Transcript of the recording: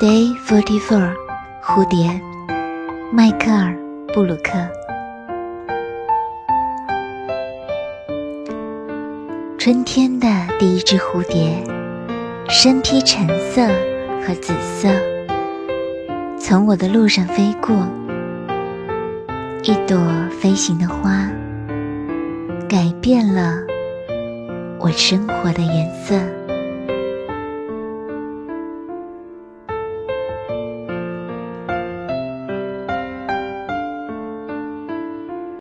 day forty four 蝴蝶迈克尔布鲁克。春天的第一只蝴蝶身披橙色和紫色从我的路上飞过一朵飞行的花改变了我生活的颜色。